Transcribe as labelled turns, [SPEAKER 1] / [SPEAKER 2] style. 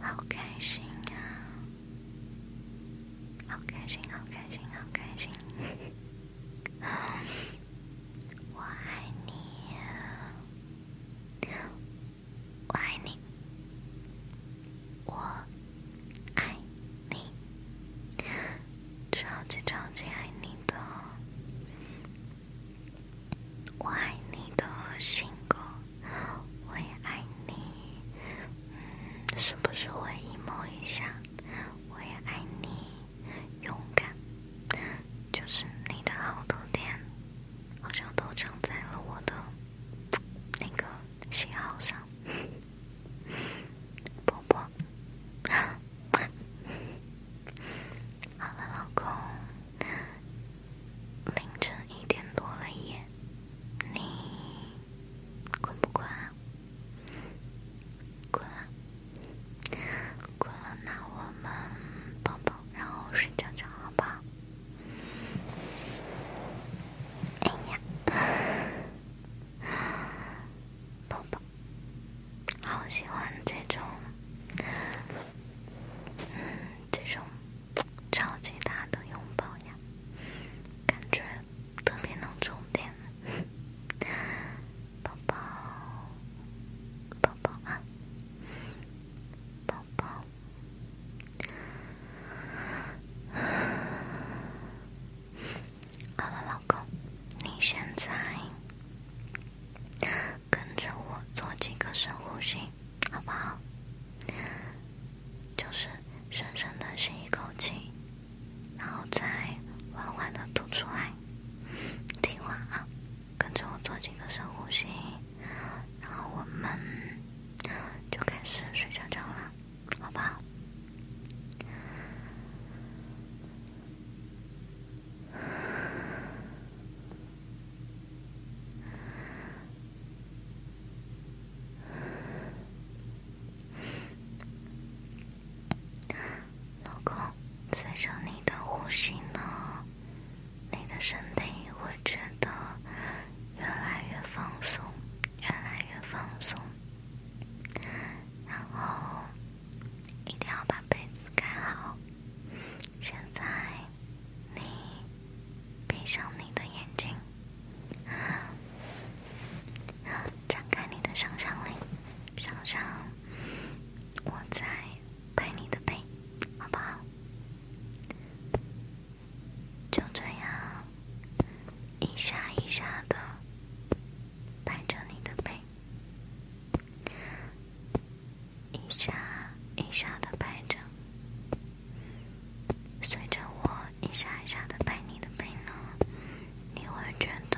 [SPEAKER 1] 好开心呀好开心好开心好开心。喜欢这种，是睡觉。一沙一沙的拍着你的背，一沙一沙的拍着，随着我一沙一沙的拍你的背呢，你会觉得。